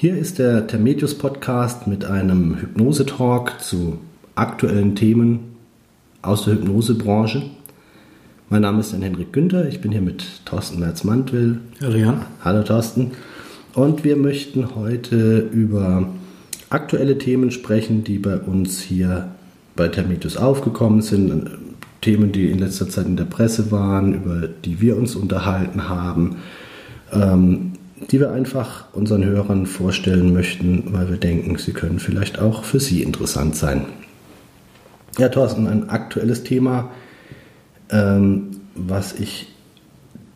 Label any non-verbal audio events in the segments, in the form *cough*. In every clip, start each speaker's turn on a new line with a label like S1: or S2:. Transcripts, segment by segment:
S1: Hier ist der Termedius Podcast mit einem Hypnose-Talk zu aktuellen Themen aus der Hypnosebranche. Mein Name ist Henrik Günther, ich bin hier mit Thorsten Merz-Mantwill.
S2: Hallo Jan.
S1: Hallo Thorsten. Und wir möchten heute über aktuelle Themen sprechen, die bei uns hier bei Termedius aufgekommen sind. Themen, die in letzter Zeit in der Presse waren, über die wir uns unterhalten haben. Ähm, die wir einfach unseren Hörern vorstellen möchten, weil wir denken, sie können vielleicht auch für sie interessant sein. Ja, Thorsten, ein aktuelles Thema, ähm, was ich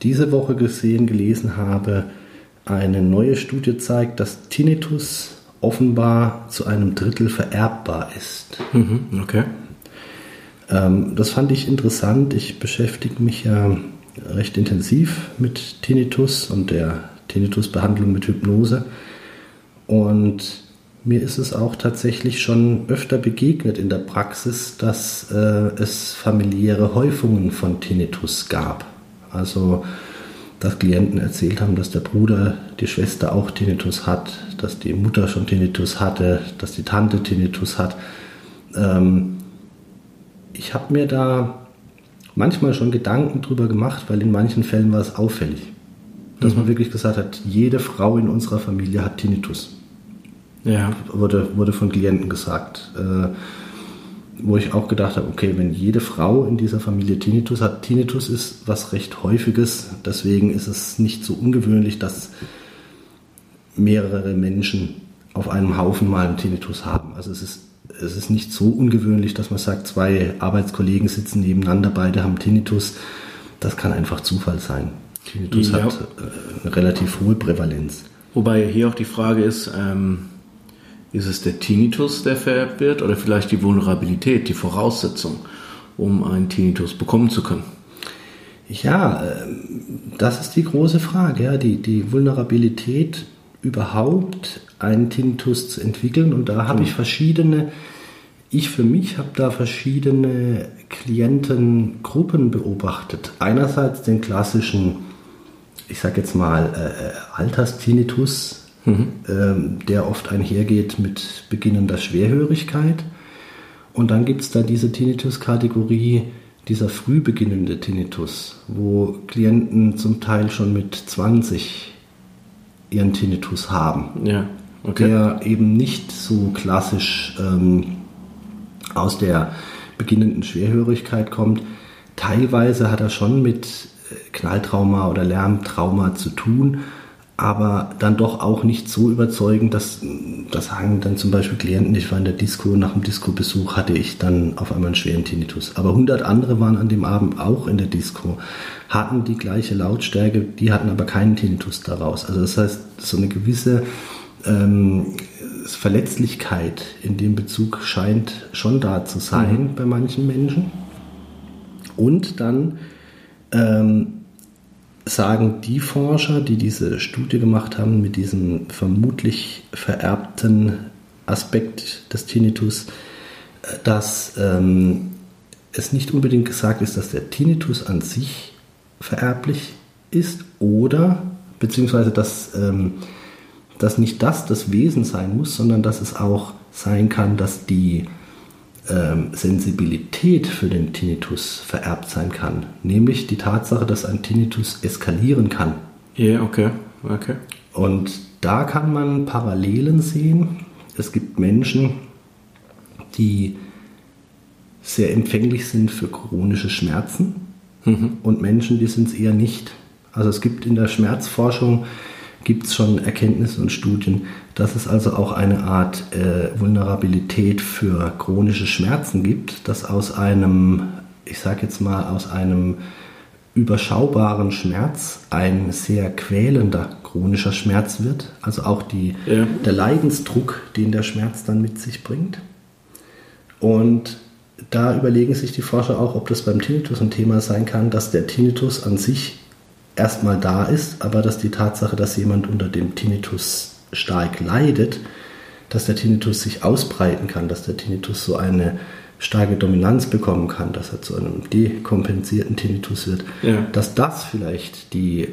S1: diese Woche gesehen, gelesen habe. Eine neue Studie zeigt, dass Tinnitus offenbar zu einem Drittel vererbbar ist.
S2: Mhm, okay.
S1: Ähm, das fand ich interessant. Ich beschäftige mich ja recht intensiv mit Tinnitus und der Tinnitusbehandlung mit Hypnose. Und mir ist es auch tatsächlich schon öfter begegnet in der Praxis, dass äh, es familiäre Häufungen von Tinnitus gab. Also, dass Klienten erzählt haben, dass der Bruder, die Schwester auch Tinnitus hat, dass die Mutter schon Tinnitus hatte, dass die Tante Tinnitus hat. Ähm, ich habe mir da manchmal schon Gedanken drüber gemacht, weil in manchen Fällen war es auffällig dass mhm. man wirklich gesagt hat, jede Frau in unserer Familie hat Tinnitus. Ja. Wurde, wurde von Klienten gesagt. Äh, wo ich auch gedacht habe, okay, wenn jede Frau in dieser Familie Tinnitus hat, Tinnitus ist was recht häufiges, deswegen ist es nicht so ungewöhnlich, dass mehrere Menschen auf einem Haufen mal einen Tinnitus haben. Also es ist, es ist nicht so ungewöhnlich, dass man sagt, zwei Arbeitskollegen sitzen nebeneinander, beide haben Tinnitus. Das kann einfach Zufall sein. Tinnitus ja. hat äh, eine relativ hohe Prävalenz.
S2: Wobei hier auch die Frage ist, ähm, ist es der Tinnitus, der vererbt wird oder vielleicht die Vulnerabilität, die Voraussetzung, um einen Tinnitus bekommen zu können?
S1: Ja, ähm, das ist die große Frage, ja, die, die Vulnerabilität überhaupt einen Tinnitus zu entwickeln. Und da habe ich verschiedene, ich für mich habe da verschiedene Klientengruppen beobachtet. Einerseits den klassischen ich sage jetzt mal, äh, Alterstinnitus, mhm. ähm, der oft einhergeht mit beginnender Schwerhörigkeit. Und dann gibt es da diese Tinnitus-Kategorie, dieser früh beginnende Tinnitus, wo Klienten zum Teil schon mit 20 ihren Tinnitus haben. Ja, okay. Der eben nicht so klassisch ähm, aus der beginnenden Schwerhörigkeit kommt. Teilweise hat er schon mit Knalltrauma oder Lärmtrauma zu tun, aber dann doch auch nicht so überzeugend, dass das sagen dann zum Beispiel Klienten, ich war in der Disco, nach dem Disco-Besuch hatte ich dann auf einmal einen schweren Tinnitus. Aber 100 andere waren an dem Abend auch in der Disco, hatten die gleiche Lautstärke, die hatten aber keinen Tinnitus daraus. Also das heißt, so eine gewisse ähm, Verletzlichkeit in dem Bezug scheint schon da zu sein mhm. bei manchen Menschen. Und dann ähm, sagen die Forscher, die diese Studie gemacht haben mit diesem vermutlich vererbten Aspekt des Tinnitus, äh, dass ähm, es nicht unbedingt gesagt ist, dass der Tinnitus an sich vererblich ist oder beziehungsweise dass, ähm, dass nicht das das Wesen sein muss, sondern dass es auch sein kann, dass die ähm, Sensibilität für den Tinnitus vererbt sein kann. Nämlich die Tatsache, dass ein Tinnitus eskalieren kann.
S2: Ja, yeah, okay. okay.
S1: Und da kann man Parallelen sehen. Es gibt Menschen, die sehr empfänglich sind für chronische Schmerzen mhm. und Menschen, die sind es eher nicht. Also es gibt in der Schmerzforschung gibt es schon Erkenntnisse und Studien, dass es also auch eine Art äh, Vulnerabilität für chronische Schmerzen gibt, dass aus einem, ich sage jetzt mal, aus einem überschaubaren Schmerz ein sehr quälender chronischer Schmerz wird. Also auch die, ja. der Leidensdruck, den der Schmerz dann mit sich bringt. Und da überlegen sich die Forscher auch, ob das beim Tinnitus ein Thema sein kann, dass der Tinnitus an sich erstmal da ist, aber dass die Tatsache, dass jemand unter dem Tinnitus stark leidet, dass der Tinnitus sich ausbreiten kann, dass der Tinnitus so eine starke Dominanz bekommen kann, dass er zu einem dekompensierten Tinnitus wird, ja. dass das vielleicht die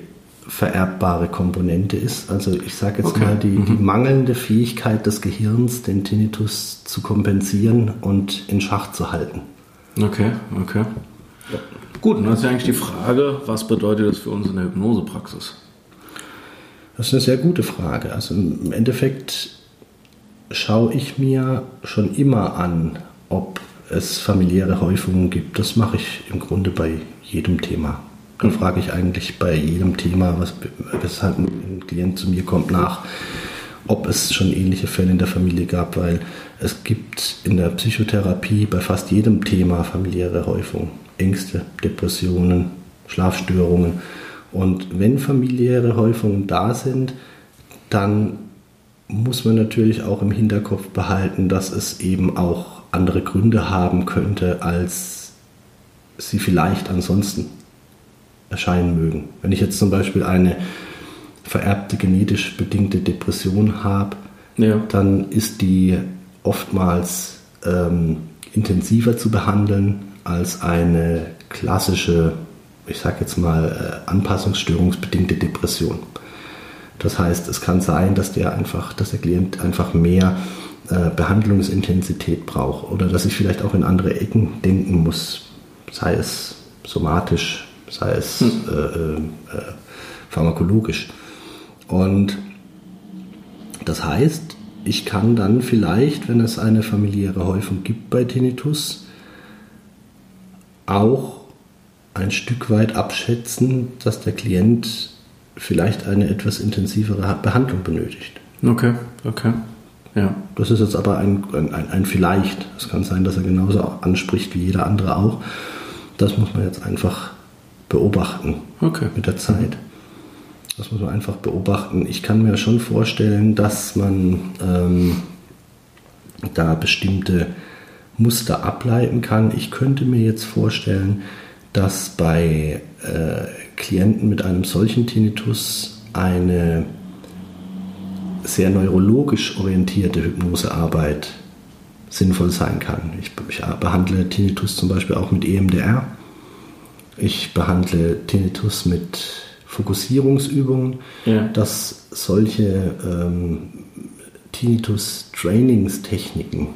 S1: vererbbare Komponente ist. Also ich sage jetzt
S2: Okay.
S1: mal, die, die
S2: Mhm.
S1: mangelnde Fähigkeit des Gehirns, den Tinnitus zu kompensieren und in Schach zu halten.
S2: Okay, okay. Gut, und dann ist ja eigentlich die Frage, was bedeutet das für uns in der Hypnosepraxis?
S1: Das ist eine sehr gute Frage. Also im Endeffekt schaue ich mir schon immer an, ob es familiäre Häufungen gibt. Das mache ich im Grunde bei jedem Thema. Dann frage ich eigentlich bei jedem Thema, was, weshalb ein Klient zu mir kommt, nach, ob es schon ähnliche Fälle in der Familie gab, weil es gibt in der Psychotherapie bei fast jedem Thema familiäre Häufungen. Ängste, Depressionen, Schlafstörungen. Und wenn familiäre Häufungen da sind, dann muss man natürlich auch im Hinterkopf behalten, dass es eben auch andere Gründe haben könnte, als sie vielleicht ansonsten erscheinen mögen. Wenn ich jetzt zum Beispiel eine vererbte genetisch bedingte Depression habe,
S2: Ja.
S1: dann ist die oftmals ähm, intensiver zu behandeln als eine klassische, ich sage jetzt mal, äh, anpassungsstörungsbedingte Depression. Das heißt, es kann sein, dass der einfach, dass der Klient einfach mehr äh, Behandlungsintensität braucht oder dass ich vielleicht auch in andere Ecken denken muss, sei es somatisch, sei es äh, äh, äh, pharmakologisch. Und das heißt, ich kann dann vielleicht, wenn es eine familiäre Häufung gibt bei Tinnitus, auch ein Stück weit abschätzen, dass der Klient vielleicht eine etwas intensivere Behandlung benötigt.
S2: Okay, okay. Ja.
S1: Das ist jetzt aber ein, ein, ein Vielleicht. Es kann sein, dass er genauso anspricht wie jeder andere auch. Das muss man jetzt einfach beobachten
S2: Okay.
S1: mit der Zeit. Das muss man einfach beobachten. Ich kann mir schon vorstellen, dass man ähm, da bestimmte Muster ableiten kann. Ich könnte mir jetzt vorstellen, dass bei äh, Klienten mit einem solchen Tinnitus eine sehr neurologisch orientierte Hypnosearbeit sinnvoll sein kann. Ich, ich behandle Tinnitus zum Beispiel auch mit EMDR. Ich behandle Tinnitus mit Fokussierungsübungen,
S2: Ja.
S1: dass solche ähm, Tinnitus-Trainingstechniken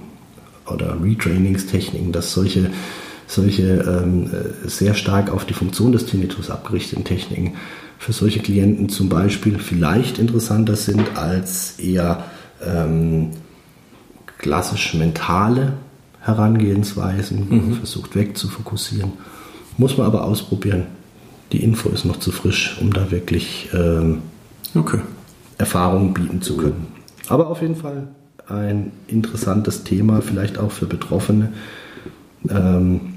S1: oder Retrainingstechniken, dass solche, solche ähm, äh, sehr stark auf die Funktion des Tinnitus abgerichteten Techniken für solche Klienten zum Beispiel vielleicht interessanter sind als eher ähm, klassisch mentale Herangehensweisen, man versucht wegzufokussieren. Muss man aber ausprobieren. Die Info ist noch zu frisch, um da wirklich ähm,
S2: Okay.
S1: Erfahrungen bieten zu können. Aber auf jeden Fall ein interessantes Thema, vielleicht auch für Betroffene. Ähm,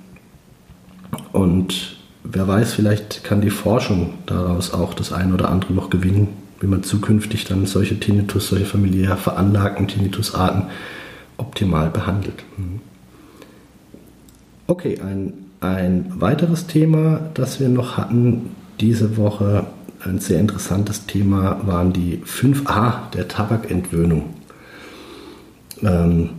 S1: und wer weiß, vielleicht kann die Forschung daraus auch das ein oder andere noch gewinnen, wie man zukünftig dann solche Tinnitus, solche familiär veranlagten Tinnitusarten optimal behandelt. Mhm. Okay, ein, ein weiteres Thema, das wir noch hatten diese Woche, ein sehr interessantes Thema, waren die 5a der Tabakentwöhnung. Ähm,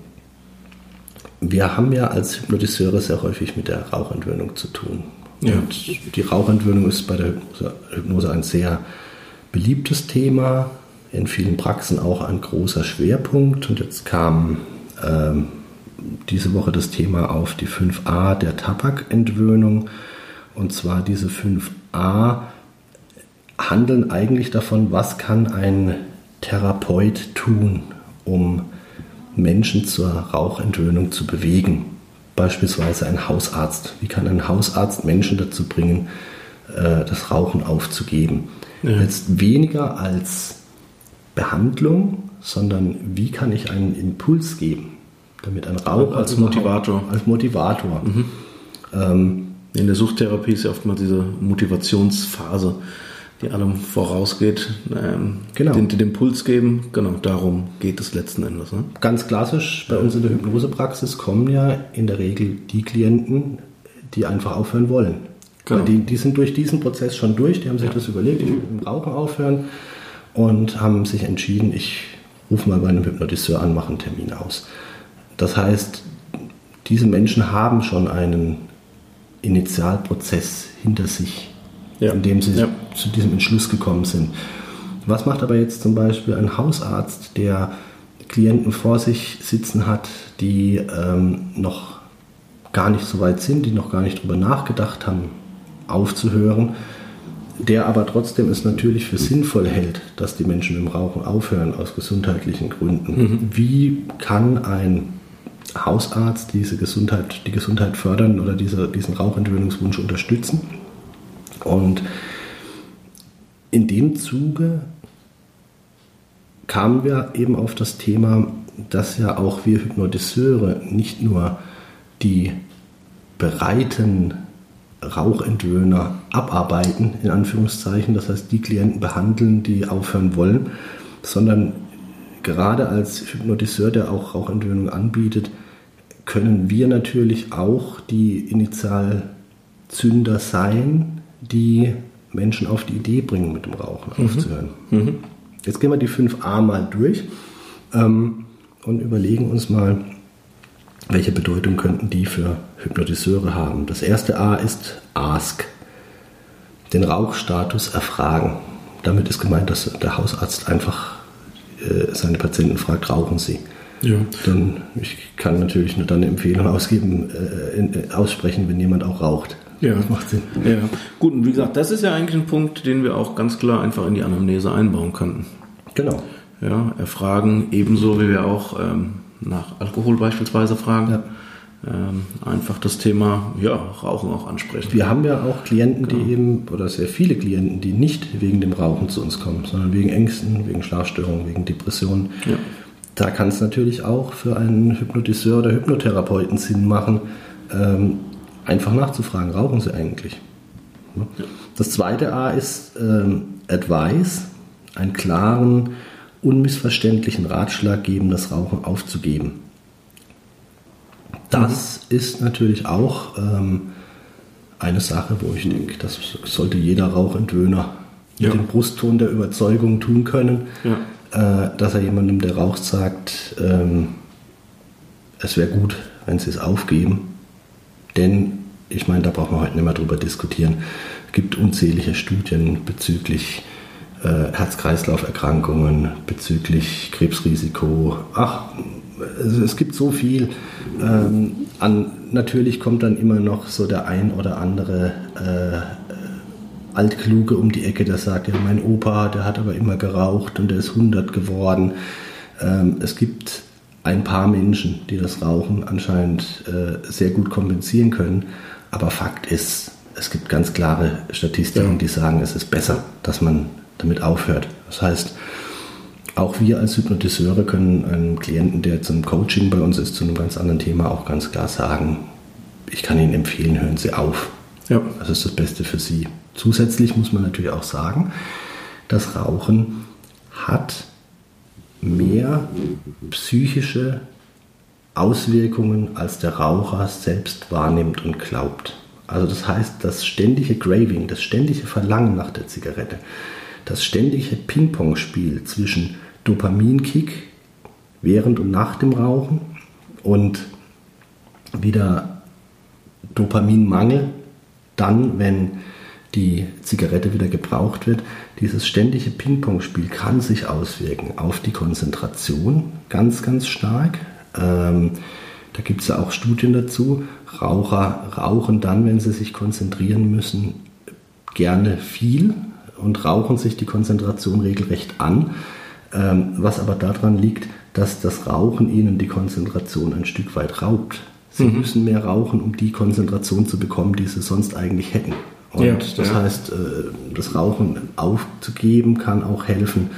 S1: wir haben ja als Hypnotiseure sehr häufig mit der Rauchentwöhnung zu tun.
S2: Ja.
S1: Und die Rauchentwöhnung ist bei der Hypnose, ein sehr beliebtes Thema, in vielen Praxen auch ein großer Schwerpunkt. Und jetzt kam ähm, diese Woche das Thema auf die 5a der Tabakentwöhnung. Und zwar diese 5a handeln eigentlich davon, was kann ein Therapeut tun, um Menschen zur Rauchentwöhnung zu bewegen. Beispielsweise ein Hausarzt. Wie kann ein Hausarzt Menschen dazu bringen, äh, das Rauchen aufzugeben?
S2: Ja.
S1: Jetzt weniger als Behandlung, sondern wie kann ich einen Impuls geben, damit ein Raucher
S2: Als Motivator.
S1: Als Motivator. Ähm,
S2: In der Suchttherapie ist ja oftmals diese Motivationsphase, die allem vorausgeht. Ähm,
S1: Genau.
S2: Den, den Impuls geben, genau, darum geht es letzten Endes. Ne?
S1: Ganz klassisch bei uns in der Hypnosepraxis kommen ja in der Regel die Klienten, die einfach aufhören wollen.
S2: Genau.
S1: Die, die sind durch diesen Prozess schon durch, die haben sich das überlegt, ich will mit dem Rauchen aufhören und haben sich entschieden, ich rufe mal bei einem Hypnotiseur an, mache einen Termin aus. Das heißt, diese Menschen haben schon einen Initialprozess hinter sich. Ja. indem sie ja. zu diesem Entschluss gekommen sind. Was macht aber jetzt zum Beispiel ein Hausarzt, der Klienten vor sich sitzen hat, die ähm, noch gar nicht so weit sind, die noch gar nicht darüber nachgedacht haben, aufzuhören, der aber trotzdem es natürlich für sinnvoll hält, dass die Menschen im Rauchen aufhören aus gesundheitlichen Gründen. Mhm. Wie kann ein Hausarzt diese Gesundheit, die Gesundheit fördern oder diese, diesen Rauchentwöhnungswunsch unterstützen? Und in dem Zuge kamen wir eben auf das Thema, dass ja auch wir Hypnotiseure nicht nur die bereiten Rauchentwöhner abarbeiten, in Anführungszeichen, das heißt die Klienten behandeln, die aufhören wollen, sondern gerade als Hypnotiseur, der auch Rauchentwöhnung anbietet, können wir natürlich auch die Initialzünder sein, die Menschen auf die Idee bringen, mit dem Rauchen mhm. aufzuhören. Mhm. Jetzt gehen wir die 5a mal durch ähm, und überlegen uns mal, welche Bedeutung könnten die für Hypnotiseure haben. Das erste A ist Ask, den Rauchstatus erfragen. Damit ist gemeint, dass der Hausarzt einfach äh, seine Patienten fragt, rauchen sie? Ja. Dann, ich kann natürlich nur dann eine Empfehlung *laughs* ausgeben, äh, in, äh, aussprechen, wenn jemand auch raucht.
S2: Ja, das macht Sinn. Ja. Gut, und wie gesagt, das ist ja eigentlich ein Punkt, den wir auch ganz klar einfach in die Anamnese einbauen könnten.
S1: Genau.
S2: Ja, erfragen, ebenso wie wir auch ähm, nach Alkohol beispielsweise fragen. Ja. Ähm, einfach das Thema ja, Rauchen auch ansprechen.
S1: Wir haben ja auch Klienten, genau. die eben, oder sehr viele Klienten, die nicht wegen dem Rauchen zu uns kommen, sondern wegen Ängsten, wegen Schlafstörungen, wegen Depressionen. Ja. Da kann es natürlich auch für einen Hypnotiseur oder Hypnotherapeuten Sinn machen, ähm, einfach nachzufragen, rauchen sie eigentlich? Das zweite A ist ähm, Advice, einen klaren, unmissverständlichen Ratschlag geben, das Rauchen aufzugeben. Das mhm. ist natürlich auch ähm, eine Sache, wo ich denke, das sollte jeder Rauchentwöhner ja. mit dem Brustton der Überzeugung tun können, ja. äh, dass er jemandem, der raucht, sagt, ähm, es wäre gut, wenn sie es aufgeben. Denn, ich meine, da brauchen wir heute nicht mehr drüber diskutieren. Es gibt unzählige Studien bezüglich äh, Herz-Kreislauf-Erkrankungen, bezüglich Krebsrisiko. Ach, es gibt so viel. Ähm, an, natürlich kommt dann immer noch so der ein oder andere äh, Altkluge um die Ecke, der sagt, ja, mein Opa, der hat aber immer geraucht und der ist 100 geworden. Ähm, es gibt ein paar Menschen, die das Rauchen anscheinend äh, sehr gut kompensieren können. Aber Fakt ist, es gibt ganz klare Statistiken, ja. die sagen, es ist besser, dass man damit aufhört. Das heißt, auch wir als Hypnotiseure können einem Klienten, der zum Coaching bei uns ist, zu einem ganz anderen Thema auch ganz klar sagen, ich kann Ihnen empfehlen, hören Sie auf. Ja. Das ist das Beste für Sie. Zusätzlich muss man natürlich auch sagen, das Rauchen hat mehr psychische Auswirkungen, als der Raucher selbst wahrnimmt und glaubt. Also das heißt, das ständige Graving, das ständige Verlangen nach der Zigarette, das ständige Ping-Pong-Spiel zwischen Dopaminkick während und nach dem Rauchen und wieder Dopaminmangel dann, wenn die Zigarette wieder gebraucht wird. Dieses ständige Ping-Pong-Spiel kann sich auswirken auf die Konzentration ganz, ganz stark. Ähm, da gibt es ja auch Studien dazu. Raucher rauchen dann, wenn sie sich konzentrieren müssen, gerne viel, und rauchen sich die Konzentration regelrecht an, ähm, was aber daran liegt, dass das Rauchen ihnen die Konzentration ein Stück weit raubt. Sie mhm. müssen mehr rauchen, um die Konzentration zu bekommen, die sie sonst eigentlich hätten. Und ja, das ja. heißt, äh, das Rauchen aufzugeben kann auch helfen,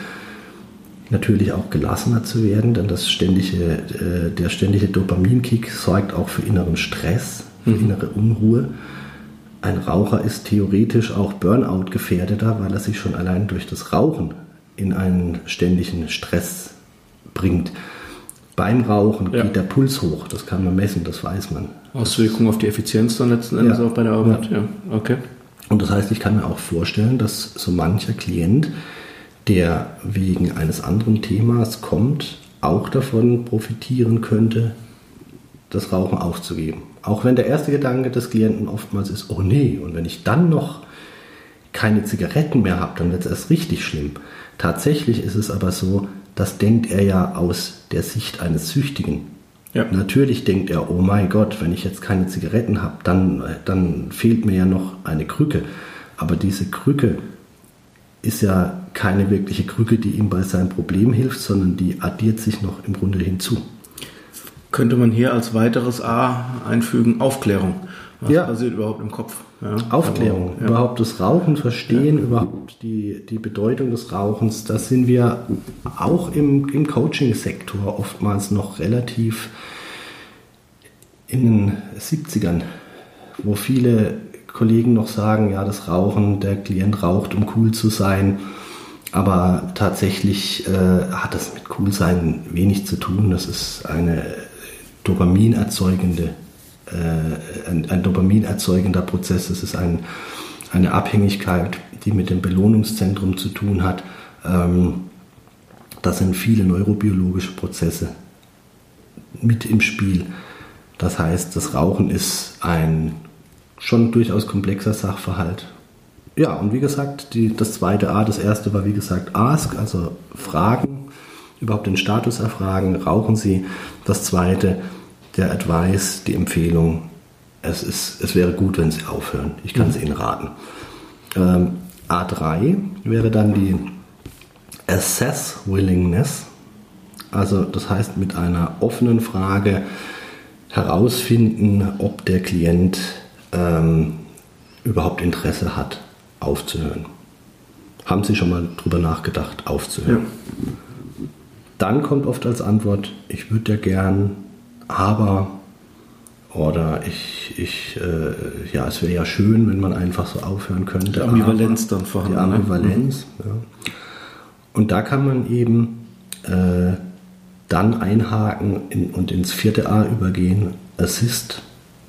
S1: natürlich auch gelassener zu werden, denn das ständige, äh, der ständige Dopaminkick sorgt auch für inneren Stress, für mhm. innere Unruhe ein Raucher ist theoretisch auch Burnout gefährdeter, weil er sich schon allein durch das Rauchen in einen ständigen Stress bringt. Beim Rauchen ja. geht der Puls hoch, das kann man messen, das weiß man.
S2: Auswirkungen auf die Effizienz dann letzten Endes ja. auch bei der Arbeit, ja. ja. Okay.
S1: Und das heißt, ich kann mir auch vorstellen, dass so mancher Klient, der wegen eines anderen Themas kommt, auch davon profitieren könnte, das Rauchen aufzugeben. Auch wenn der erste Gedanke des Klienten oftmals ist, oh nee, und wenn ich dann noch keine Zigaretten mehr habe, dann wird es erst richtig schlimm. Tatsächlich ist es aber so, das denkt er ja aus der Sicht eines Süchtigen. Ja. Natürlich denkt er, oh mein Gott, wenn ich jetzt keine Zigaretten habe, dann, dann fehlt mir ja noch eine Krücke. Aber diese Krücke ist ja keine wirkliche Krücke, die ihm bei seinem Problem hilft, sondern die addiert sich noch im Grunde hinzu.
S2: Könnte man hier als weiteres A einfügen, Aufklärung. Was ja. passiert überhaupt im Kopf?
S1: Ja, Aufklärung, aber, ja. überhaupt das Rauchen verstehen, ja. überhaupt die, die Bedeutung des Rauchens. Da sind wir auch im, im Coaching-Sektor oftmals noch relativ in den 70ern, wo viele Kollegen noch sagen, ja, das Rauchen, der Klient raucht, um cool zu sein. Aber tatsächlich äh, hat das mit Coolsein wenig zu tun. Das ist eine Dopamin erzeugende, äh, ein, ein Dopamin erzeugender Prozess. Das ist ein, eine Abhängigkeit, die mit dem Belohnungszentrum zu tun hat. Ähm, da sind viele neurobiologische Prozesse mit im Spiel. Das heißt, das Rauchen ist ein schon durchaus komplexer Sachverhalt. Ja, und wie gesagt, die, das zweite A, das erste war wie gesagt Ask, also Fragen, überhaupt den Status erfragen, rauchen Sie. Das zweite, der Advice, die Empfehlung, es, ist, es wäre gut, wenn Sie aufhören. Ich kann es mhm. Ihnen raten. Ähm, A3 wäre dann die Assess Willingness. Also das heißt mit einer offenen Frage herausfinden, ob der Klient ähm, überhaupt Interesse hat, aufzuhören. Haben Sie schon mal drüber nachgedacht, aufzuhören? Ja. Dann kommt oft als Antwort, ich würde ja gern, aber oder ich, ich äh, ja, es wäre ja schön, wenn man einfach so aufhören könnte. Die
S2: Ambivalenz dann vorhanden.
S1: Die ne? Ambivalenz, ne? ja. Und da kann man eben äh, dann einhaken in, und ins vierte A übergehen, Assist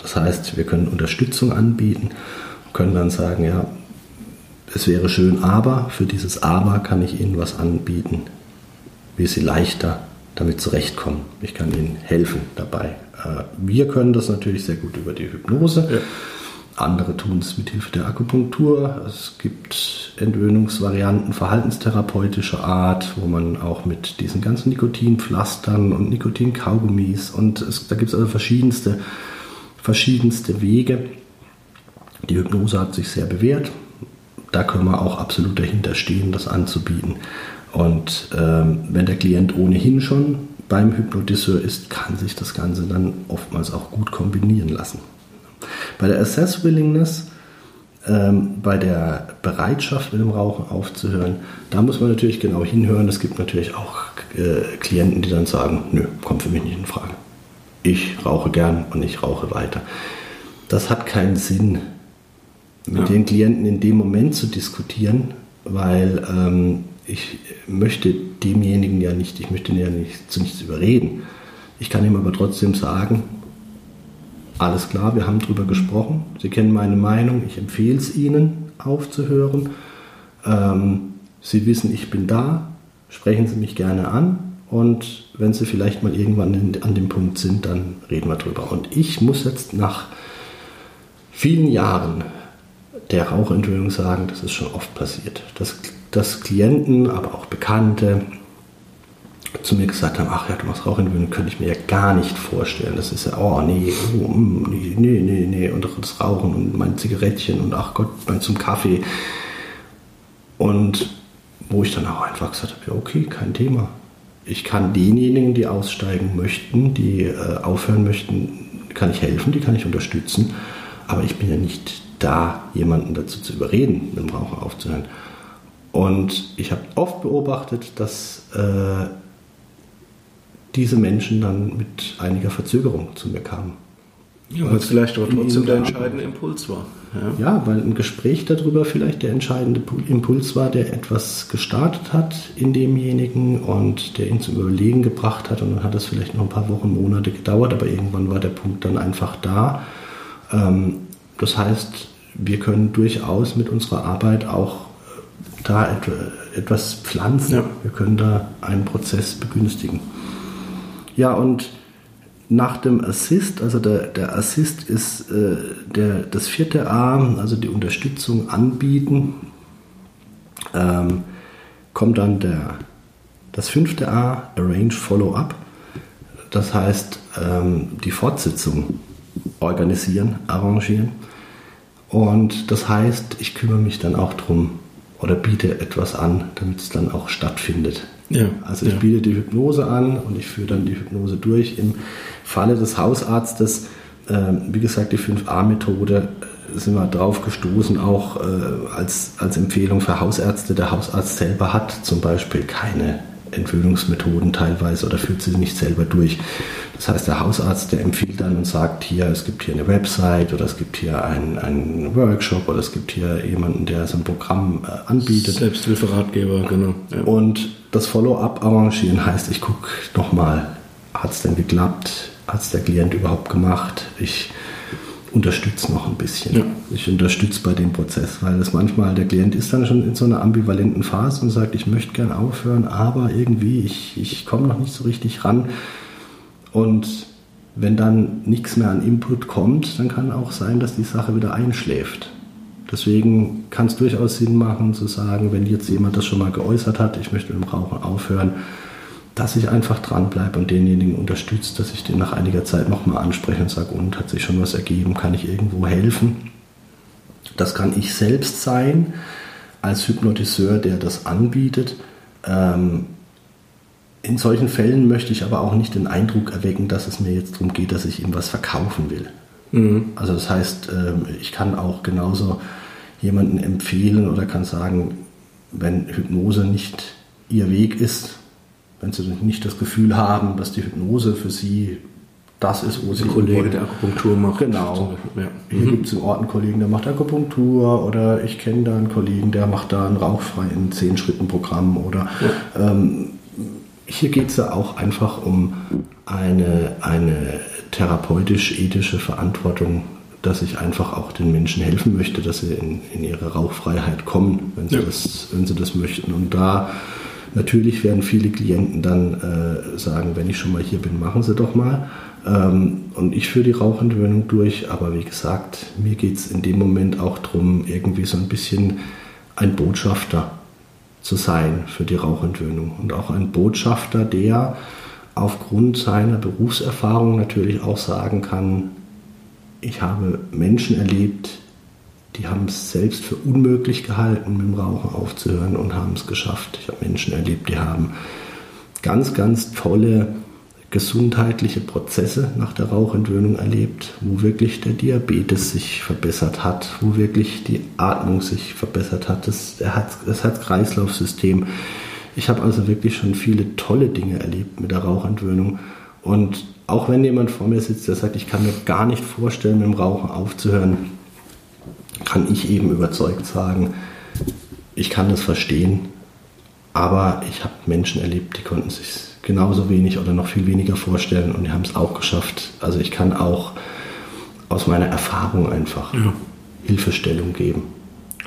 S1: das heißt, wir können Unterstützung anbieten, können dann sagen, ja, es wäre schön, aber für dieses Aber kann ich Ihnen was anbieten, wie Sie leichter damit zurechtkommen. Ich kann Ihnen helfen dabei. Äh, wir können das natürlich sehr gut über die Hypnose. Ja. Andere tun es mit Hilfe der Akupunktur. Es gibt Entwöhnungsvarianten verhaltenstherapeutischer Art, wo man auch mit diesen ganzen Nikotinpflastern und Nikotinkaugummis und es, da gibt es also verschiedenste verschiedenste Wege. Die Hypnose hat sich sehr bewährt. Da können wir auch absolut dahinter stehen, das anzubieten. Und ähm, wenn der Klient ohnehin schon beim Hypnotiseur ist, kann sich das Ganze dann oftmals auch gut kombinieren lassen. Bei der Assess Willingness, ähm, bei der Bereitschaft mit dem Rauchen aufzuhören, da muss man natürlich genau hinhören. Es gibt natürlich auch äh, Klienten, die dann sagen, nö, kommt für mich nicht in Frage ich rauche gern und ich rauche weiter. Das hat keinen Sinn, mit ja. den Klienten in dem Moment zu diskutieren, weil ähm, ich möchte demjenigen ja nicht, ich möchte ihn ja nicht zu nichts überreden. Ich kann ihm aber trotzdem sagen, alles klar, wir haben darüber gesprochen, Sie kennen meine Meinung, ich empfehle es Ihnen aufzuhören. Ähm, Sie wissen, ich bin da, sprechen Sie mich gerne an, und wenn sie vielleicht mal irgendwann an dem Punkt sind, dann reden wir drüber. Und ich muss jetzt nach vielen Jahren der Rauchentwöhnung sagen, das ist schon oft passiert, dass, dass Klienten, aber auch Bekannte zu mir gesagt haben, ach ja, du machst Rauchentwöhnung, könnte ich mir ja gar nicht vorstellen. Das ist ja, oh nee, oh, mm, nee, nee, nee, nee, und das Rauchen und mein Zigarettchen und ach Gott, mein zum Kaffee. Und wo ich dann auch einfach gesagt habe, ja okay, kein Thema ich kann denjenigen, die aussteigen möchten, die äh, aufhören möchten, kann ich helfen, die kann ich unterstützen. Aber ich bin ja nicht da, jemanden dazu zu überreden, mit dem Rauchen aufzuhören. Und ich habe oft beobachtet, dass äh, diese Menschen dann mit einiger Verzögerung zu mir kamen.
S2: Ja, weil es vielleicht aber trotzdem der entscheidende Impuls war.
S1: Ja. ja, weil ein Gespräch darüber vielleicht der entscheidende Impuls war, der etwas gestartet hat in demjenigen und der ihn zum Überlegen gebracht hat. Und dann hat es vielleicht noch ein paar Wochen, Monate gedauert, aber irgendwann war der Punkt dann einfach da. Ähm, das heißt, wir können durchaus mit unserer Arbeit auch äh, da etwas pflanzen. Ja. Wir können da einen Prozess begünstigen. Ja, und nach dem Assist, also der, der Assist ist äh, der, das vierte A, also die Unterstützung anbieten. ähm, kommt dann der, das fünfte A, Arrange Follow-up. Das heißt, ähm, die Fortsetzung organisieren, arrangieren. Und das heißt, ich kümmere mich dann auch drum oder biete etwas an, damit es dann auch stattfindet. Ja, also ich ja. biete die Hypnose an und ich führe dann die Hypnose durch. Im Falle des Hausarztes, äh, wie gesagt, die 5a-Methode äh, sind wir drauf gestoßen, auch äh, als, als Empfehlung für Hausärzte. Der Hausarzt selber hat zum Beispiel keine Entwöhnungsmethoden teilweise oder führt sie nicht selber durch. Das heißt, der Hausarzt, der empfiehlt dann und sagt hier, es gibt hier eine Website oder es gibt hier einen, einen Workshop oder es gibt hier jemanden, der so ein Programm äh, anbietet.
S2: Selbsthilferatgeber, genau.
S1: Ja. Und das Follow-up arrangieren heißt, ich gucke nochmal, hat es denn geklappt? Hat es der Klient überhaupt gemacht? Ich unterstütze noch ein bisschen. Ja. Ich unterstütze bei dem Prozess, weil es manchmal, der Klient ist dann schon in so einer ambivalenten Phase und sagt, ich möchte gern aufhören, aber irgendwie, ich, ich komme noch nicht so richtig ran. Und wenn dann nichts mehr an Input kommt, dann kann auch sein, dass die Sache wieder einschläft. Deswegen kann es durchaus Sinn machen zu sagen, wenn jetzt jemand das schon mal geäußert hat, ich möchte mit dem Rauchen aufhören, dass ich einfach dranbleibe und denjenigen unterstütze, dass ich den nach einiger Zeit nochmal anspreche und sage, und hat sich schon was ergeben, kann ich irgendwo helfen. Das kann ich selbst sein, als Hypnotiseur, der das anbietet. Ähm, in solchen Fällen möchte ich aber auch nicht den Eindruck erwecken, dass es mir jetzt darum geht, dass ich ihm was verkaufen will. Mhm. Also das heißt, ähm, ich kann auch genauso jemanden empfehlen oder kann sagen, wenn Hypnose nicht ihr Weg ist, wenn sie nicht das Gefühl haben, dass die Hypnose für sie das ist, wo sie.
S2: Ein Kollege, der Akupunktur macht.
S1: Genau. Ja. Hier mhm. gibt es im Ort einen Kollegen, der macht Akupunktur oder ich kenne da einen Kollegen, der macht da ein rauchfreien 10-Schritten-Programm oder ja. ähm, hier geht es ja auch einfach um eine, eine therapeutisch-ethische Verantwortung, dass ich einfach auch den Menschen helfen möchte, dass sie in, in ihre Rauchfreiheit kommen, wenn sie, ja. das, wenn sie das möchten. Und da Natürlich werden viele Klienten dann äh, sagen, wenn ich schon mal hier bin, machen Sie doch mal. Ähm, und ich führe die Rauchentwöhnung durch, aber wie gesagt, mir geht es in dem Moment auch darum, irgendwie so ein bisschen ein Botschafter zu sein für die Rauchentwöhnung. Und auch ein Botschafter, der aufgrund seiner Berufserfahrung natürlich auch sagen kann, ich habe Menschen erlebt, die haben es selbst für unmöglich gehalten, mit dem Rauchen aufzuhören und haben es geschafft. Ich habe Menschen erlebt, die haben ganz, ganz tolle gesundheitliche Prozesse nach der Rauchentwöhnung erlebt, wo wirklich der Diabetes sich verbessert hat, wo wirklich die Atmung sich verbessert hat, das, das Herz-Kreislauf-System. Ich habe also wirklich schon viele tolle Dinge erlebt mit der Rauchentwöhnung. Und auch wenn jemand vor mir sitzt, der sagt, ich kann mir gar nicht vorstellen, mit dem Rauchen aufzuhören, kann ich eben überzeugt sagen, ich kann das verstehen, aber ich habe Menschen erlebt, die konnten sich genauso wenig oder noch viel weniger vorstellen und die haben es auch geschafft. Also ich kann auch aus meiner Erfahrung einfach ja. Hilfestellung geben.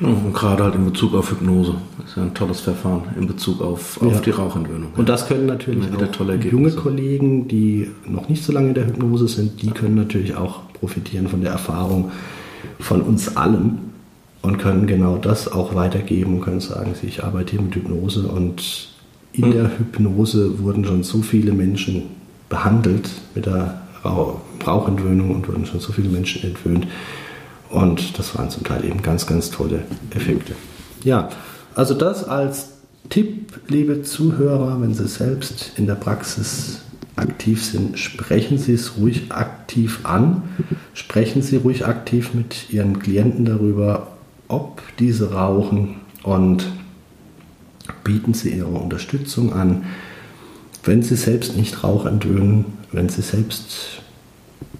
S2: Und gerade halt in Bezug auf Hypnose. Das ist ja ein tolles Verfahren in Bezug auf, auf ja. die Rauchentwöhnung.
S1: Und das können natürlich auch junge Kollegen, die noch nicht so lange in der Hypnose sind, die können natürlich auch profitieren von der Erfahrung von uns allen und können genau das auch weitergeben und können sagen, ich arbeite hier mit Hypnose und in der Hypnose wurden schon so viele Menschen behandelt mit der Rauchentwöhnung und wurden schon so viele Menschen entwöhnt. Und das waren zum Teil eben ganz, ganz tolle Effekte. Ja, also das als Tipp, liebe Zuhörer, wenn Sie selbst in der Praxis aktiv sind, sprechen Sie es ruhig aktiv an. Sprechen Sie ruhig aktiv mit Ihren Klienten darüber, ob diese rauchen und bieten Sie Ihre Unterstützung an. Wenn Sie selbst nicht Rauch entwöhnen, wenn Sie selbst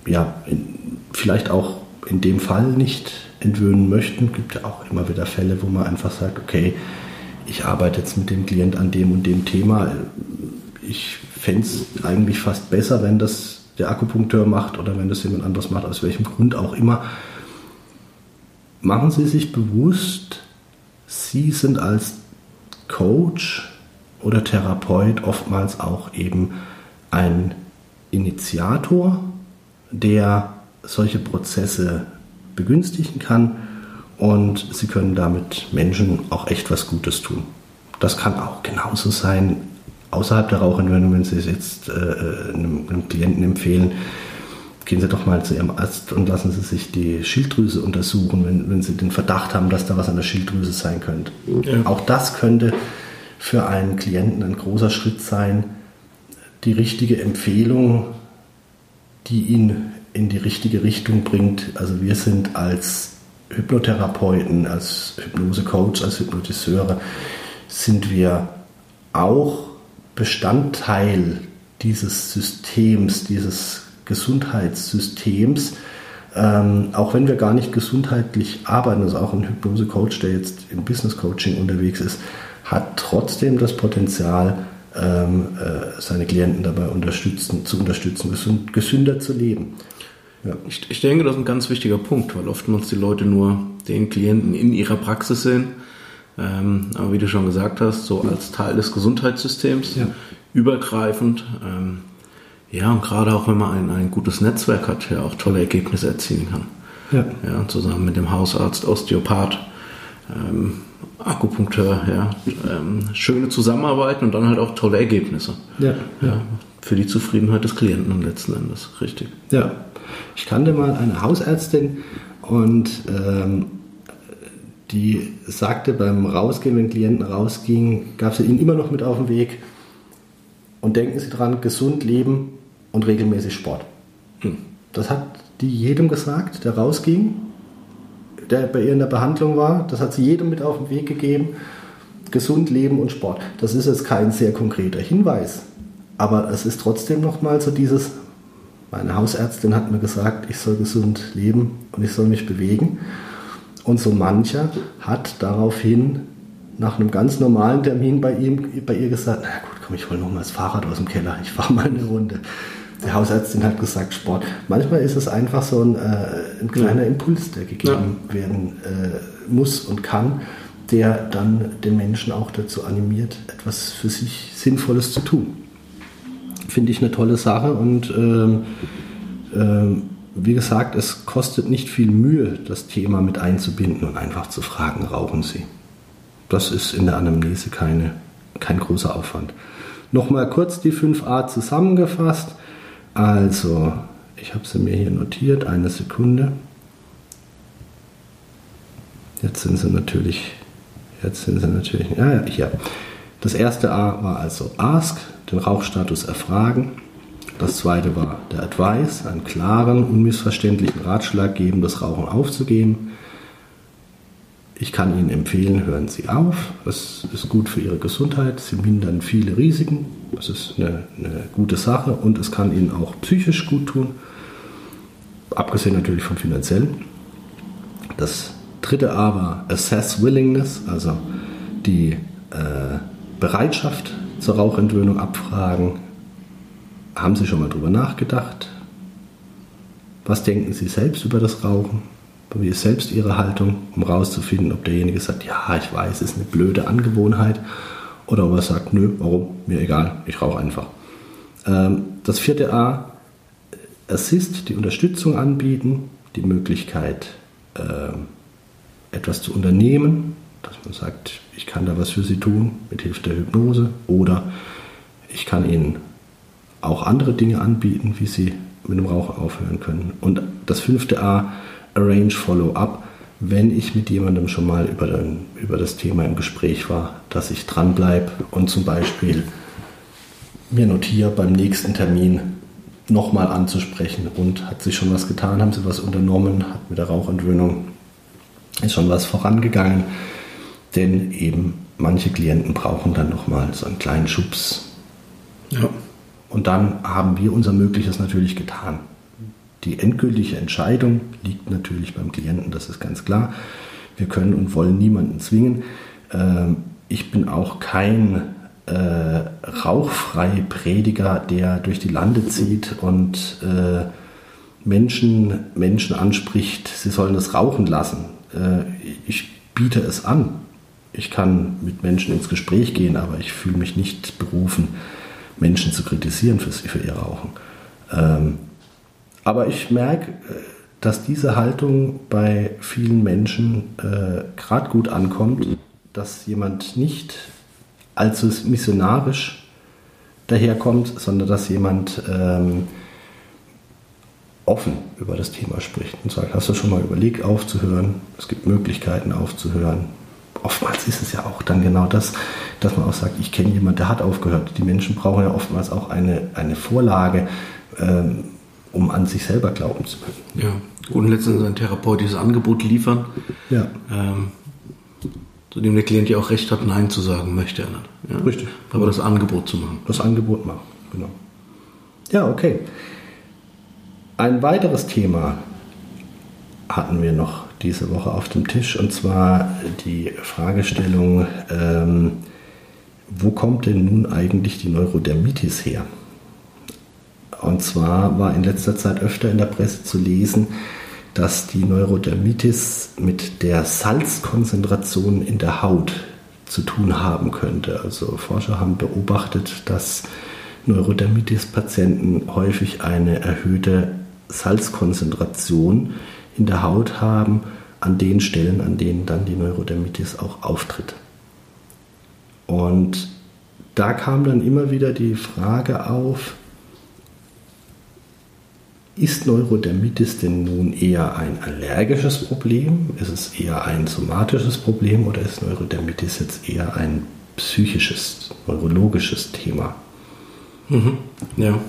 S1: ja, vielleicht auch in dem Fall nicht entwöhnen möchten, gibt ja auch immer wieder Fälle, wo man einfach sagt, okay, ich arbeite jetzt mit dem Klient an dem und dem Thema. Ich fände es eigentlich fast besser, wenn das der Akupunkteur macht oder wenn das jemand anderes macht, aus welchem Grund auch immer. Machen Sie sich bewusst, Sie sind als Coach oder Therapeut oftmals auch eben ein Initiator, der solche Prozesse begünstigen kann und sie können damit Menschen auch echt was Gutes tun. Das kann auch genauso sein außerhalb der Rauchentwöhnung, wenn Sie es jetzt äh, einem, einem Klienten empfehlen, gehen Sie doch mal zu Ihrem Arzt und lassen Sie sich die Schilddrüse untersuchen, wenn, wenn Sie den Verdacht haben, dass da was an der Schilddrüse sein könnte. Ja. Auch das könnte für einen Klienten ein großer Schritt sein, die richtige Empfehlung, die ihn in die richtige Richtung bringt. Also wir sind als Hypnotherapeuten, als Hypnosecoach, als Hypnotiseure, sind wir auch Bestandteil dieses Systems, dieses Gesundheitssystems, ähm, auch wenn wir gar nicht gesundheitlich arbeiten, also auch ein Hypnose-Coach, der jetzt im Business-Coaching unterwegs ist, hat trotzdem das Potenzial, ähm, äh, seine Klienten dabei unterstützen, zu unterstützen, gesund, gesünder zu leben.
S2: Ja. Ich, ich denke, das ist ein ganz wichtiger Punkt, weil oftmals die Leute nur den Klienten in ihrer Praxis sehen. Ähm, aber wie du schon gesagt hast, so als Teil des Gesundheitssystems, ja. übergreifend. Ähm, ja, und gerade auch wenn man ein, ein gutes Netzwerk hat, ja auch tolle Ergebnisse erzielen kann. Ja. ja zusammen mit dem Hausarzt, Osteopath, ähm, Akupunkteur, ja, ähm, schöne Zusammenarbeit und dann halt auch tolle Ergebnisse. Ja, ja. Für die Zufriedenheit des Klienten letzten Endes, richtig.
S1: Ja, ich kannte mal eine Hausärztin und ähm, die sagte beim Rausgehen, wenn Klienten rausgingen, gab sie ihnen immer noch mit auf den Weg. Und denken Sie dran, gesund leben und regelmäßig Sport. Hm. Das hat die jedem gesagt, der rausging, der bei ihr in der Behandlung war. Das hat sie jedem mit auf den Weg gegeben. Gesund leben und Sport. Das ist jetzt kein sehr konkreter Hinweis. Aber es ist trotzdem nochmal so dieses, meine Hausärztin hat mir gesagt, ich soll gesund leben und ich soll mich bewegen. Und so mancher hat daraufhin nach einem ganz normalen Termin bei, ihm, bei ihr gesagt, na gut, komm, ich hole noch mal das Fahrrad aus dem Keller, ich fahre mal eine Runde. Die Hausärztin hat gesagt, Sport. Manchmal ist es einfach so ein, äh, ein kleiner Impuls, der gegeben ja. werden äh, muss und kann, der dann den Menschen auch dazu animiert, etwas für sich Sinnvolles zu tun. Finde ich eine tolle Sache und ähm, ähm, wie gesagt, es kostet nicht viel Mühe, das Thema mit einzubinden und einfach zu fragen, rauchen Sie? Das ist in der Anamnese keine, kein großer Aufwand. Nochmal kurz die 5a zusammengefasst. Also, ich habe sie mir hier notiert, eine Sekunde. Jetzt sind sie natürlich, jetzt sind sie natürlich, ja, ja, hier. Das erste A war also Ask, den Rauchstatus erfragen. Das zweite war der Advice, einen klaren, unmissverständlichen Ratschlag geben, das Rauchen aufzugeben. Ich kann Ihnen empfehlen, hören Sie auf. Es ist gut für Ihre Gesundheit. Sie mindern viele Risiken. Das ist eine, eine gute Sache und es kann Ihnen auch psychisch gut tun. Abgesehen natürlich vom finanziellen. Das dritte A war Assess Willingness, also die Bereitschaft zur Rauchentwöhnung abfragen, haben Sie schon mal drüber nachgedacht? Was denken Sie selbst über das Rauchen? Wie ist selbst Ihre Haltung, um herauszufinden, ob derjenige sagt, ja, ich weiß, es ist eine blöde Angewohnheit, oder ob er sagt, nö, warum, mir egal, ich rauche einfach. Ähm, das vierte A, Assist, die Unterstützung anbieten, die Möglichkeit, ähm, etwas zu unternehmen, dass man sagt, ich kann da was für Sie tun, mit Hilfe der Hypnose, oder ich kann Ihnen auch andere Dinge anbieten, wie sie mit dem Rauchen aufhören können. Und das fünfte A, Arrange Follow-up, wenn ich mit jemandem schon mal über, den, über das Thema im Gespräch war, dass ich dranbleibe und zum Beispiel mir notiere beim nächsten Termin nochmal anzusprechen und hat sich schon was getan, haben sie was unternommen, hat mit der Rauchentwöhnung ist schon was vorangegangen, denn eben manche Klienten brauchen dann nochmal so einen kleinen Schubs. Ja. Und dann haben wir unser Mögliches natürlich getan. Die endgültige Entscheidung liegt natürlich beim Klienten, das ist ganz klar. Wir können und wollen niemanden zwingen. Ähm, ich bin auch kein äh, rauchfreie Prediger, der durch die Lande zieht und äh, Menschen, Menschen anspricht, sie sollen das rauchen lassen. Äh, ich biete es an. Ich kann mit Menschen ins Gespräch gehen, aber ich fühle mich nicht berufen, Menschen zu kritisieren für, für ihr Rauchen. Ähm, aber ich merke, dass diese Haltung bei vielen Menschen äh, gerade gut ankommt, dass jemand nicht allzu missionarisch daherkommt, sondern dass jemand ähm, offen über das Thema spricht und sagt, hast du schon mal überlegt aufzuhören? Es gibt Möglichkeiten aufzuhören. Oftmals ist es ja auch dann genau das, dass man auch sagt, ich kenne jemanden, der hat aufgehört. Die Menschen brauchen ja oftmals auch eine, eine Vorlage, ähm, um an sich selber glauben zu können.
S2: Ja, und letztendlich ein therapeutisches Angebot liefern. Ja. Ähm, zu dem der Klient ja auch recht hat, Nein zu sagen, möchte er nicht. Ja?
S1: Richtig.
S2: Aber das Angebot zu machen.
S1: Das Angebot machen, genau. Ja, okay. Ein weiteres Thema hatten wir noch diese Woche auf dem Tisch und zwar die Fragestellung, ähm, wo kommt denn nun eigentlich die Neurodermitis her? Und zwar war in letzter Zeit öfter in der Presse zu lesen, dass die Neurodermitis mit der Salzkonzentration in der Haut zu tun haben könnte. Also Forscher haben beobachtet, dass Neurodermitis-Patienten häufig eine erhöhte Salzkonzentration in der Haut haben, an den Stellen, an denen dann die Neurodermitis auch auftritt. Und da kam dann immer wieder die Frage auf, ist Neurodermitis denn nun eher ein allergisches Problem? Ist es eher ein somatisches Problem oder ist Neurodermitis jetzt eher ein psychisches, neurologisches Thema?
S2: Mhm. Ja.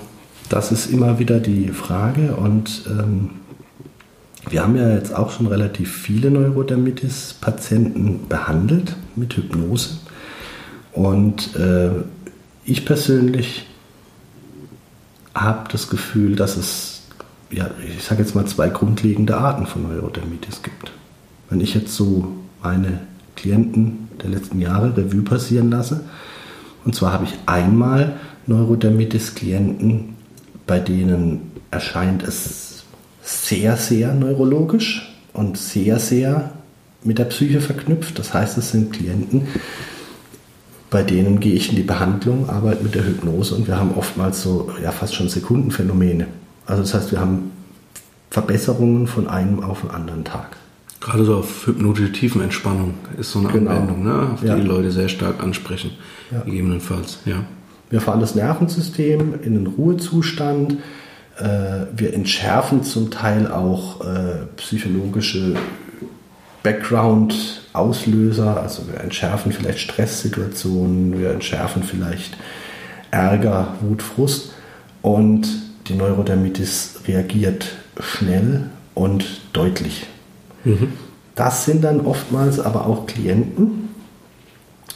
S1: Das ist immer wieder die Frage und ähm, wir haben ja jetzt auch schon relativ viele Neurodermitis-Patienten behandelt mit Hypnose und äh, ich persönlich habe das Gefühl, dass es, ja, ich sage jetzt mal zwei grundlegende Arten von Neurodermitis gibt. Wenn ich jetzt so meine Klienten der letzten Jahre Revue passieren lasse, und zwar habe ich einmal Neurodermitis-Klienten, bei denen erscheint es sehr, sehr neurologisch und sehr, sehr mit der Psyche verknüpft. Das heißt, es sind Klienten, bei denen gehe ich in die Behandlung, arbeite mit der Hypnose und wir haben oftmals so ja fast schon Sekundenphänomene. Also das heißt, wir haben Verbesserungen von einem auf den anderen Tag.
S2: Gerade so auf hypnotische Tiefenentspannung ist so eine genau. Anwendung, ne? auf die ja. die Leute sehr stark ansprechen, ja. gegebenenfalls. Ja.
S1: Wir fahren das Nervensystem in den Ruhezustand. Äh, wir entschärfen zum Teil auch äh, psychologische Background-Auslöser. Also wir entschärfen vielleicht Stresssituationen, wir entschärfen vielleicht Ärger, Wut, Frust. Und die Neurodermitis reagiert schnell und deutlich. Mhm. Das sind dann oftmals aber auch Klienten,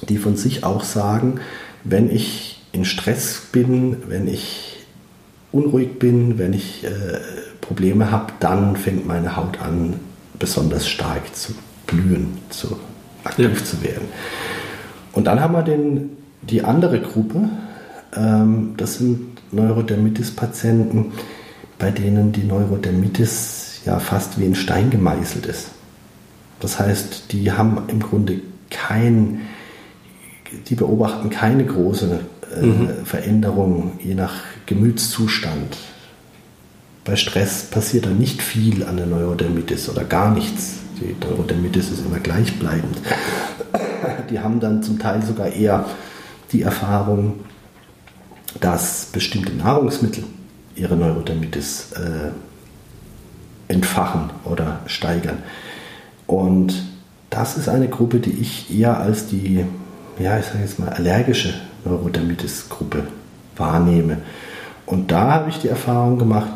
S1: die von sich auch sagen, wenn ich in Stress bin, wenn ich unruhig bin, wenn ich äh, Probleme habe, dann fängt meine Haut an, besonders stark zu blühen, zu aktiv ja. zu werden. Und dann haben wir den, die andere Gruppe, ähm, das sind Neurodermitis-Patienten, bei denen die Neurodermitis ja fast wie ein Stein gemeißelt ist. Das heißt, die haben im Grunde kein, die beobachten keine große äh, mhm. Veränderung je nach Gemütszustand. Bei Stress passiert da nicht viel an der Neurodermitis oder gar nichts. Die Neurodermitis ist immer gleichbleibend. Die haben dann zum Teil sogar eher die Erfahrung, dass bestimmte Nahrungsmittel ihre Neurodermitis äh, entfachen oder steigern. Und das ist eine Gruppe, die ich eher als die, ja, ich sage jetzt mal, allergische Neurodermitis-Gruppe wahrnehme. Und da habe ich die Erfahrung gemacht,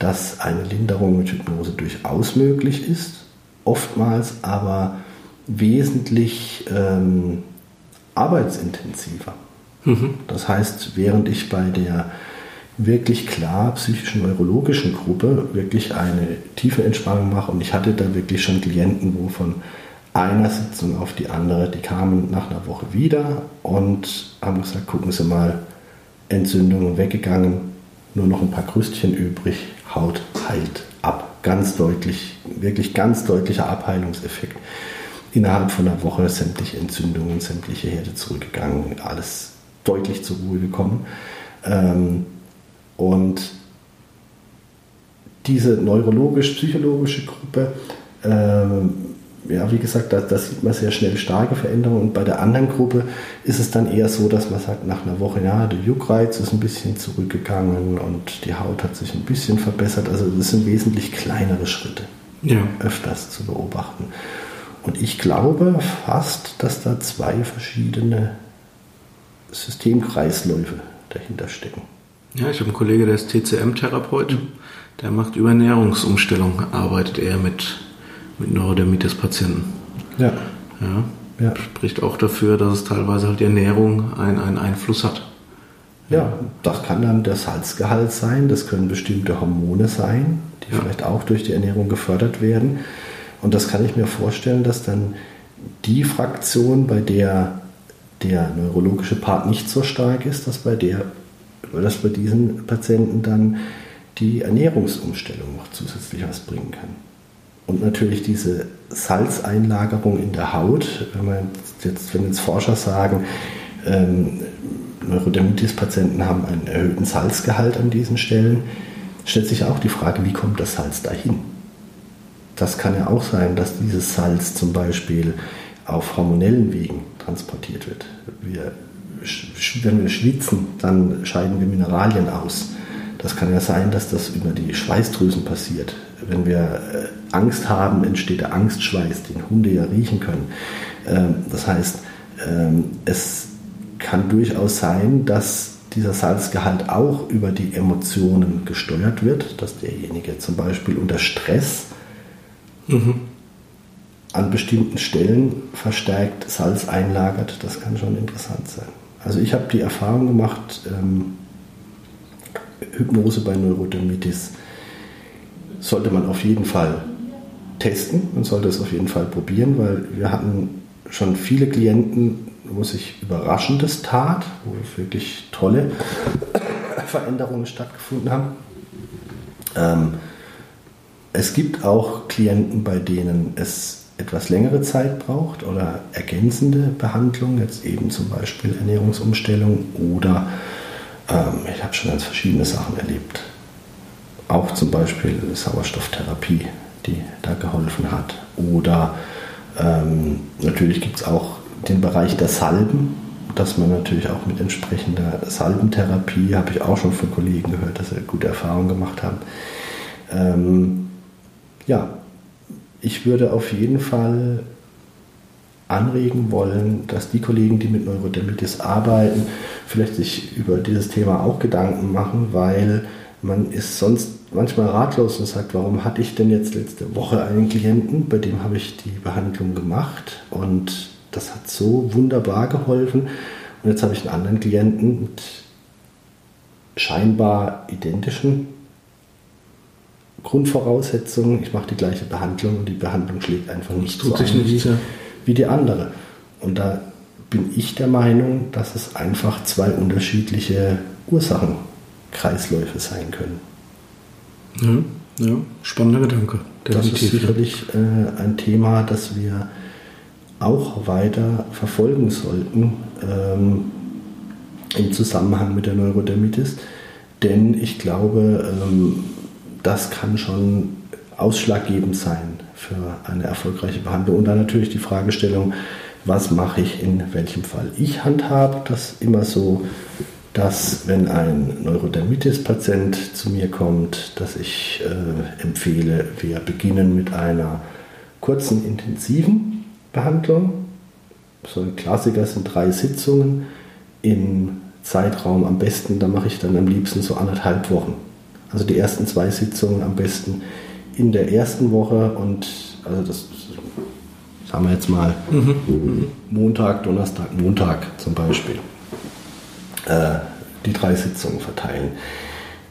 S1: dass eine Linderung mit Hypnose durchaus möglich ist, oftmals aber wesentlich ähm, arbeitsintensiver. Mhm. Das heißt, während ich bei der wirklich klar psychischen neurologischen Gruppe wirklich eine tiefe Entspannung mache und ich hatte da wirklich schon Klienten, wo von einer Sitzung auf die andere. Die kamen nach einer Woche wieder und haben gesagt, gucken Sie mal, Entzündungen weggegangen, nur noch ein paar Krüstchen übrig, Haut heilt ab. Ganz deutlich, wirklich ganz deutlicher Abheilungseffekt. Innerhalb von einer Woche sämtliche Entzündungen, sämtliche Herde zurückgegangen, alles deutlich zur Ruhe gekommen. Ähm, und diese neurologisch-psychologische Gruppe, ähm, ja, wie gesagt, da, da, sieht man sehr schnell starke Veränderungen. Und bei der anderen Gruppe ist es dann eher so, dass man sagt, nach einer Woche, ja, der Juckreiz ist ein bisschen zurückgegangen und die Haut hat sich ein bisschen verbessert. Also das sind wesentlich kleinere Schritte, ja. öfters zu beobachten. Und ich glaube fast, dass da zwei verschiedene Systemkreisläufe dahinter stecken.
S2: Ja, ich habe einen Kollegen, der ist TCM-Therapeut. Mhm. Der macht über Ernährungsumstellung, arbeitet er mit mit Neurodermitis-Patienten.
S1: Ja.
S2: ja. Ja. Spricht auch dafür, dass es teilweise halt die Ernährung einen, einen Einfluss hat.
S1: Ja, das kann dann der Salzgehalt sein, das können bestimmte Hormone sein, die ja. vielleicht auch durch die Ernährung gefördert werden. Und das kann ich mir vorstellen, dass dann die Fraktion, bei der der neurologische Part nicht so stark ist, dass bei der, dass bei diesen Patienten dann die Ernährungsumstellung noch zusätzlich was bringen kann. Und natürlich diese Salzeinlagerung in der Haut, wenn man jetzt, wenn jetzt Forscher sagen, ähm, Neurodermitis-Patienten haben einen erhöhten Salzgehalt an diesen Stellen, stellt sich auch die Frage, wie kommt das Salz dahin? Das kann ja auch sein, dass dieses Salz zum Beispiel auf hormonellen Wegen transportiert wird. Wir, wenn wir schwitzen, dann scheiden wir Mineralien aus. Das kann ja sein, dass das über die Schweißdrüsen passiert. Wenn wir äh, Angst haben, entsteht der Angstschweiß, den Hunde ja riechen können. Ähm, das heißt, ähm, es kann durchaus sein, dass dieser Salzgehalt auch über die Emotionen gesteuert wird, dass derjenige zum Beispiel unter Stress mhm. an bestimmten Stellen verstärkt Salz einlagert. Das kann schon interessant sein. Also ich habe die Erfahrung gemacht, ähm, Hypnose bei Neurodermitis sollte man auf jeden Fall testen. Man sollte es auf jeden Fall probieren, weil wir hatten schon viele Klienten, wo sich Überraschendes tat, wo wirklich tolle *coughs* Veränderungen stattgefunden haben. Ähm, es gibt auch Klienten, bei denen es etwas längere Zeit braucht oder ergänzende Behandlung, jetzt eben zum Beispiel Ernährungsumstellung oder ähm, ich habe schon ganz verschiedene Sachen erlebt. Auch zum Beispiel Sauerstofftherapie, die da geholfen hat. Oder ähm, natürlich gibt es auch den Bereich der Salben, dass man natürlich auch mit entsprechender Salbentherapie, habe ich auch schon von Kollegen gehört, dass sie gute Erfahrungen gemacht haben. Ähm, ja, ich würde auf jeden Fall anregen wollen, dass die Kollegen, die mit Neurodermitis arbeiten, vielleicht sich über dieses Thema auch Gedanken machen, weil man ist sonst manchmal ratlos und sagt, warum hatte ich denn jetzt letzte Woche einen Klienten, bei dem habe ich die Behandlung gemacht und das hat so wunderbar geholfen. Und jetzt habe ich einen anderen Klienten mit scheinbar identischen Grundvoraussetzungen. Ich mache die gleiche Behandlung und die Behandlung schlägt einfach nicht
S2: so ein. wie,
S1: wie die andere. Und da bin ich der Meinung, dass es einfach zwei unterschiedliche Ursachenkreisläufe sein können.
S2: Ja, ja spannender Gedanke.
S1: Definitiv. Das ist sicherlich äh, ein Thema, das wir auch weiter verfolgen sollten ähm, im Zusammenhang mit der Neurodermitis. Denn ich glaube, ähm, das kann schon ausschlaggebend sein für eine erfolgreiche Behandlung. Und dann natürlich die Fragestellung, was mache ich in welchem Fall. Ich handhabe das immer so, dass wenn ein Neurodermitis-Patient zu mir kommt, dass ich äh, empfehle, wir beginnen mit einer kurzen, intensiven Behandlung. So ein Klassiker sind drei Sitzungen im Zeitraum am besten, da mache ich dann am liebsten so anderthalb Wochen. Also die ersten zwei Sitzungen am besten in der ersten Woche und also das sagen wir jetzt mal mhm. Montag, Donnerstag, Montag zum Beispiel, äh, die drei Sitzungen verteilen,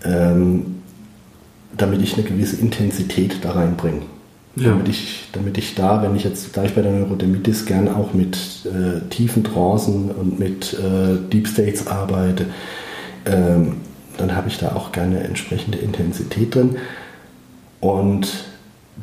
S1: ähm, damit ich eine gewisse Intensität da reinbringe. Ja. Damit, ich, damit ich da, wenn ich jetzt, da ich bei der Neurodermitis gern auch mit äh, tiefen Trancen und mit äh, Deep States arbeite, ähm, dann habe ich da auch gerne entsprechende Intensität drin. Und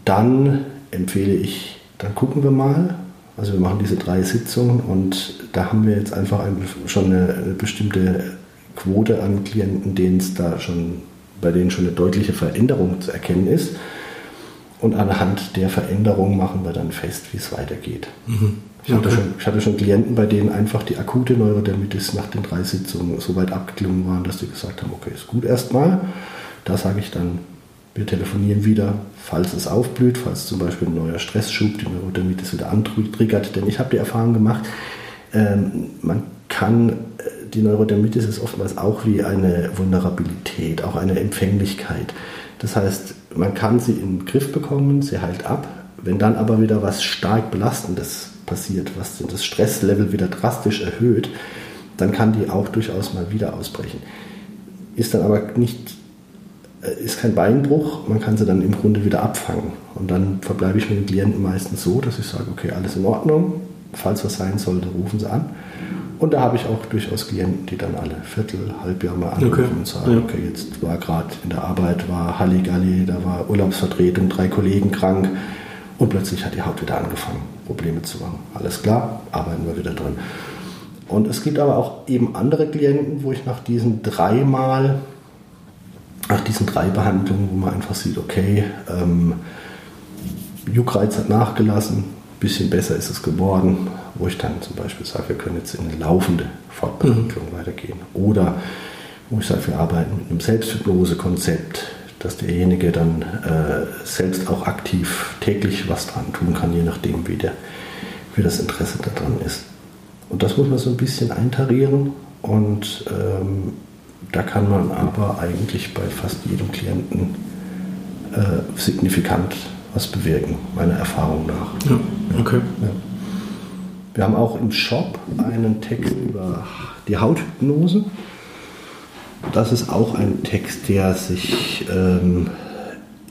S1: dann empfehle ich dann gucken wir mal. Also wir machen diese drei Sitzungen und da haben wir jetzt einfach schon eine, bestimmte Quote an Klienten, denen es da schon bei denen schon eine deutliche Veränderung zu erkennen ist. Und anhand der Veränderung machen wir dann fest, wie es weitergeht. Mhm. Ich, hatte schon, ich, hatte schon, Klienten, bei denen einfach die akute Neurodermitis nach den drei Sitzungen so weit abgeklungen waren, dass die gesagt haben, okay, ist gut erstmal. Da sage ich dann, wir telefonieren wieder, falls es aufblüht, falls zum Beispiel ein neuer Stressschub die Neurodermitis wieder antriggert. Denn ich habe die Erfahrung gemacht, ähm, man kann, äh, die Neurodermitis ist oftmals auch wie eine Vulnerabilität, auch eine Empfänglichkeit. Das heißt, man kann sie in den Griff bekommen, sie heilt ab. Wenn dann aber wieder was stark Belastendes passiert, was das Stresslevel wieder drastisch erhöht, dann kann die auch durchaus mal wieder ausbrechen. Ist dann aber nicht, ist kein Beinbruch, man kann sie dann im Grunde wieder abfangen. Und dann verbleibe ich mit den Klienten meistens so, dass ich sage, okay, alles in Ordnung, falls was sein sollte, rufen sie an. Und da habe ich auch durchaus Klienten, die dann alle Viertel, Halbjahr mal anrufen okay. und sagen, ja. okay, jetzt war gerade in der Arbeit, war Halligalli, da war Urlaubsvertretung, drei Kollegen krank und plötzlich hat die Haut wieder angefangen, Probleme zu machen. Alles klar, arbeiten wir wieder drin. Und es gibt aber auch eben andere Klienten, wo ich nach diesen dreimal, nach diesen drei Behandlungen, wo man einfach sieht, okay, ähm, Juckreiz hat nachgelassen, bisschen besser ist es geworden, wo ich dann zum Beispiel sage, wir können jetzt in eine laufende Fortbehandlung mhm. weitergehen. Oder wo ich sage, wir arbeiten mit einem Selbsthypnose-Konzept, dass derjenige dann äh, selbst auch aktiv täglich was dran tun kann, je nachdem, wie, der, wie das Interesse daran ist. Und das muss man so ein bisschen eintarieren und ähm, da kann man aber eigentlich bei fast jedem Klienten äh, signifikant was bewirken, meiner Erfahrung nach.
S2: Ja, okay. Ja.
S1: Wir haben auch im Shop einen Text über die Hauthypnose. Das ist auch ein Text, der sich ähm,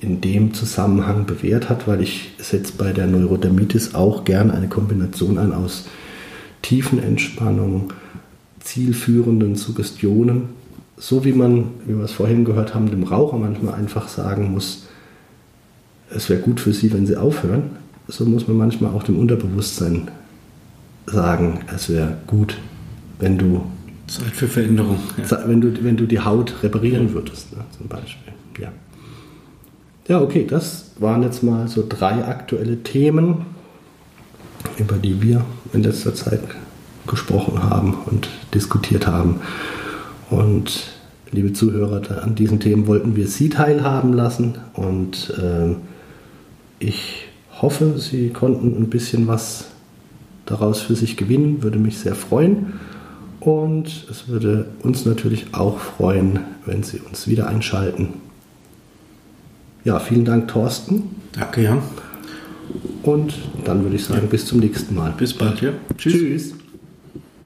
S1: in dem Zusammenhang bewährt hat, weil ich setze bei der Neurodermitis auch gern eine Kombination ein aus Tiefenentspannung, zielführenden Suggestionen, so wie man, wie wir es vorhin gehört haben, dem Raucher manchmal einfach sagen muss, es wäre gut für Sie, wenn Sie aufhören. So muss man manchmal auch dem Unterbewusstsein sagen, es wäre gut, wenn du
S2: Zeit für Veränderung.
S1: Ja. Wenn, du, wenn du die Haut reparieren würdest, ne, zum Beispiel. Ja. ja, okay, das waren jetzt mal so drei aktuelle Themen, über die wir in letzter Zeit gesprochen haben und diskutiert haben. Und liebe Zuhörer, an diesen Themen wollten wir Sie teilhaben lassen und äh, ich hoffe, Sie konnten ein bisschen was daraus für sich gewinnen, würde mich sehr freuen. Und es würde uns natürlich auch freuen, wenn Sie uns wieder einschalten. Ja, vielen Dank, Thorsten.
S2: Danke, ja.
S1: Und dann würde ich sagen, bis zum nächsten Mal.
S2: Bis bald, ja.
S1: Tschüss. Tschüss.